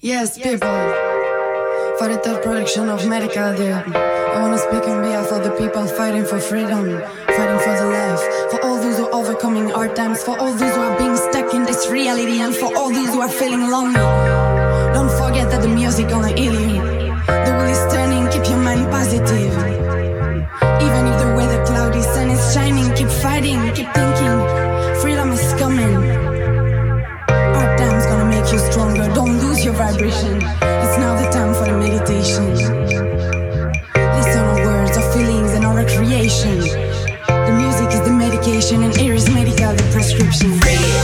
Yes, people. For the third production of Medical Dub, I wanna speak on behalf of the people fighting for freedom, fighting for the life, for all those who are overcoming hard times, for all those who are being stuck in this reality, and for all those who are feeling lonely. Don't forget that the music gonna heal you. The wheel is turning, keep your mind positive. Even if the weather cloudy, sun is shining, keep fighting, keep thinking. the prescription Free.